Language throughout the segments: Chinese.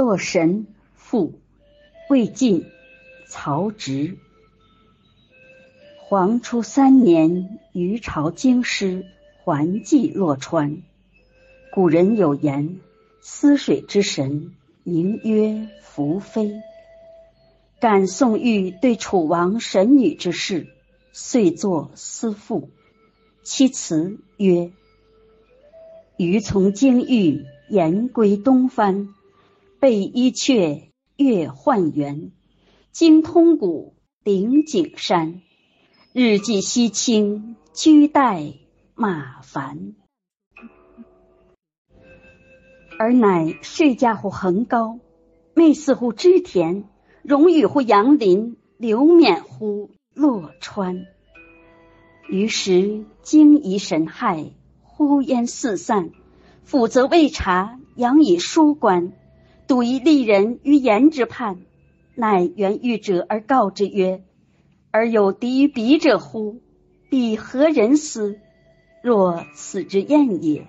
洛神赋魏晋曹植。黄初三年，余朝京师还寄洛川。古人有言：“思水之神，名曰宓妃。”感宋玉对楚王神女之事，遂作思赋。其词曰：“余从京域言归东藩。”背衣阙，月换圆，经通谷，顶景山。日寄西倾，居待马烦。尔乃睡家乎横高，寐似乎织田，荣与乎杨林，留免乎洛川。于是惊疑神骇，呼烟四散。辅则未察，阳以疏观。睹一利人于言之畔，乃原欲者而告之曰：“而有敌于彼者乎？彼何人斯？若此之燕也。”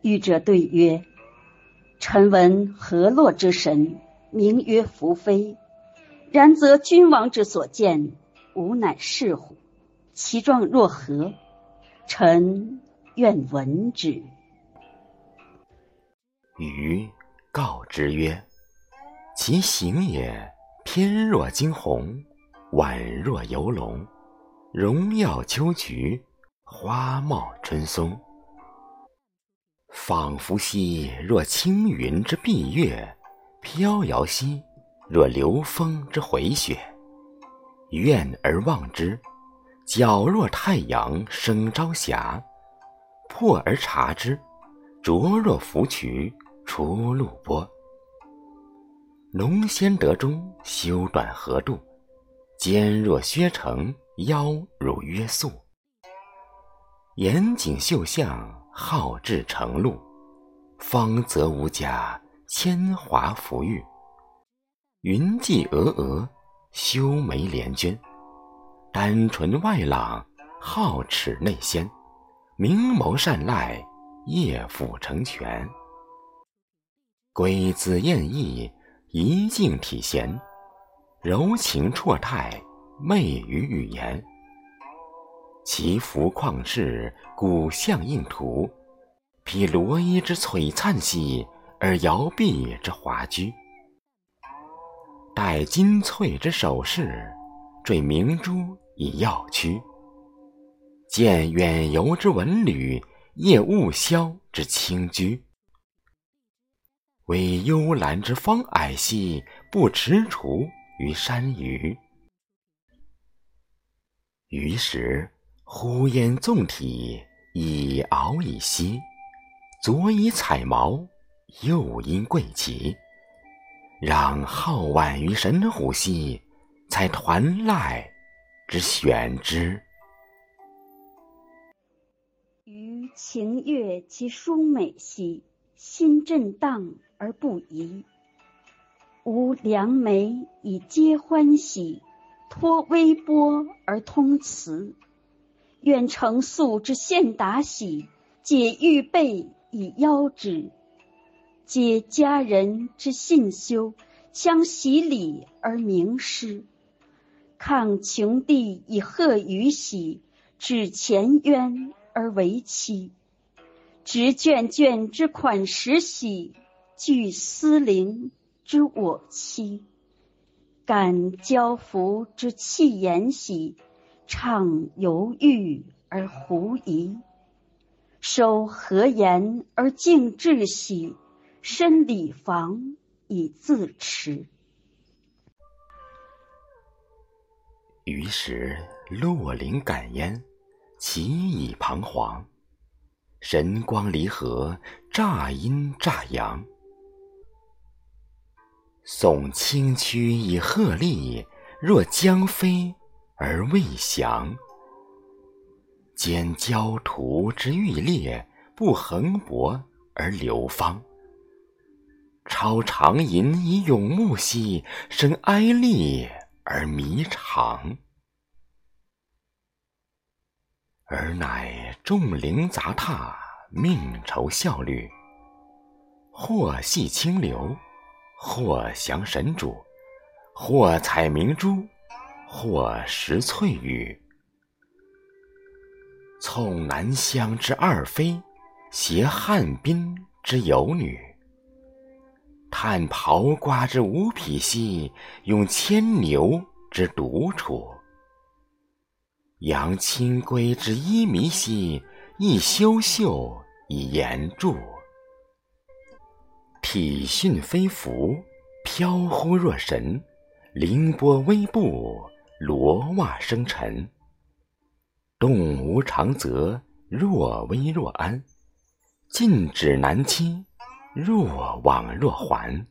欲者对曰：“臣闻河洛之神，名曰伏妃。然则君王之所见，吾乃是乎？其状若何？臣愿闻之。”余。告之曰：“其形也，翩若惊鸿，宛若游龙，荣耀秋菊，花茂春松。仿佛兮若轻云之蔽月，飘摇兮若流风之回雪。远而望之，皎若太阳升朝霞；破而察之，灼若芙蕖。”出露波，浓鲜得中，修短合度，肩若削成，腰如约素。严谨秀相，好志成露，方泽无假，铅华浮玉。云髻峨峨，修眉连娟，丹唇外朗，皓齿内鲜，明眸善睐，夜辅成全。归姿艳逸，仪静体闲，柔情绰态，媚于语言。其服旷世，古相映图，披罗衣之璀璨兮，而摇臂之华居。戴金翠之首饰，缀明珠以耀躯。见远游之文旅，夜雾消之清居。惟幽兰之芳霭兮，不踟蹰于山隅。于是呼烟纵体，以敖以兮；左以彩毛，右因桂旗。让皓婉于神虎兮，采团籁之选之。余情悦其舒美兮，心震荡。而不疑，吾良媒以皆欢喜，托微波而通辞。愿成素之献达喜，解玉备以邀之。皆佳人之信修，相习礼而明师。抗穷地以贺于喜，止前冤而为妻。执卷卷之款实喜。具思陵之我妻，感交服之气言喜，畅犹豫而狐疑，守和言而敬志喜，身礼防以自持。于是洛灵感焉，其以彷徨，神光离合，乍阴乍阳。耸清躯以鹤立，若将飞而未翔；兼焦涂之欲裂，不横薄而流芳。超长吟以咏目兮，生哀厉而弥长。尔乃众灵杂沓，命酬效率，或系清流。或降神主，或采明珠，或食翠玉。从南乡之二妃，携汉滨之游女。探袍瓜之无匹兮，用牵牛之独处。扬清规之衣靡兮，亦修袖以言注。体训飞浮，飘忽若神；凌波微步，罗袜生尘。动无常则，若危若安；进止难期，若往若还。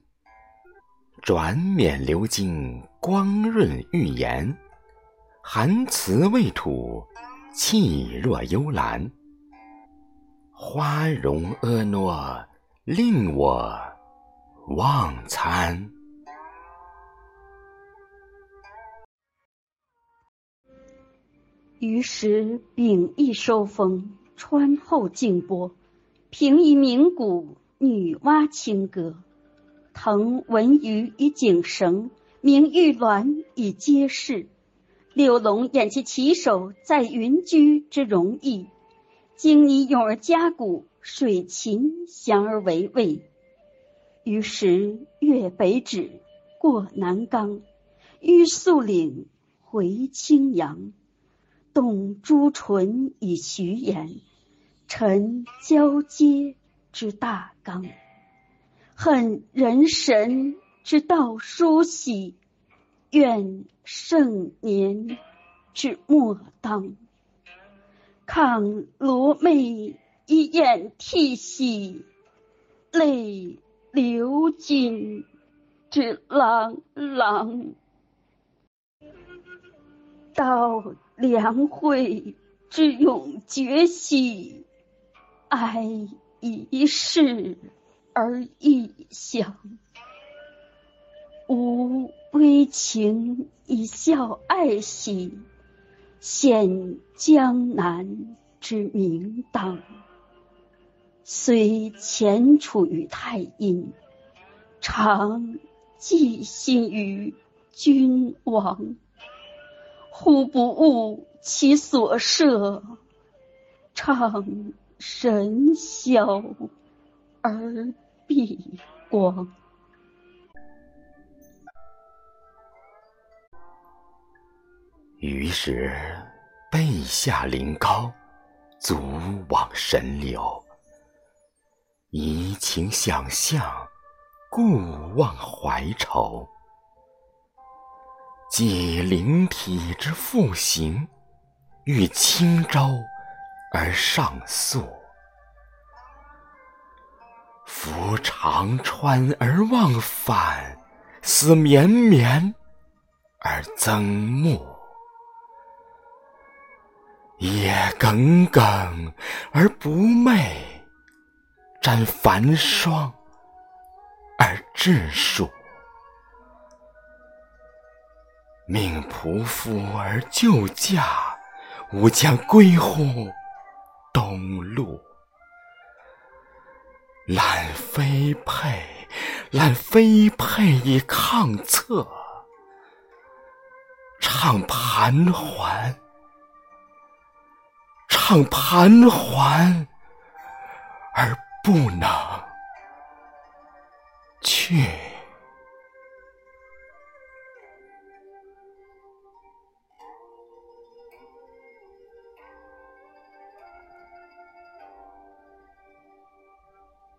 转冕鎏金，光润玉颜；含辞未吐，气若幽兰。花容婀娜。令我忘餐。于是秉翼收风，穿后静波，平以鸣鼓，女娲清歌。腾文鱼以景绳，鸣玉鸾以接势。六龙掩其旗手，在云居之容易。经拟咏而嘉鼓，水禽翔而为卫。于是越北指，过南冈，逾肃岭，回青阳，动朱唇以徐言，陈交接之大纲，恨人神之道殊喜，愿盛年之末当。抗罗袂以掩涕兮，泪流尽之朗朗。到梁惠之永绝兮，哀一世而异乡。吾微情以笑爱兮。现江南之名当，虽潜处于太阴，常寄心于君王。忽不悟其所设，怅神霄而闭光。于是，背下临高，足往神流。移情想象，故忘怀愁。既灵体之复形，欲轻舟而上溯。夫长川而忘返，思绵绵而增暮。夜耿耿而不寐，沾繁霜而致暑。命仆妇而就驾，吾将归乎东陆。揽飞佩，揽飞佩以抗策，唱盘桓。唱盘桓而不能去。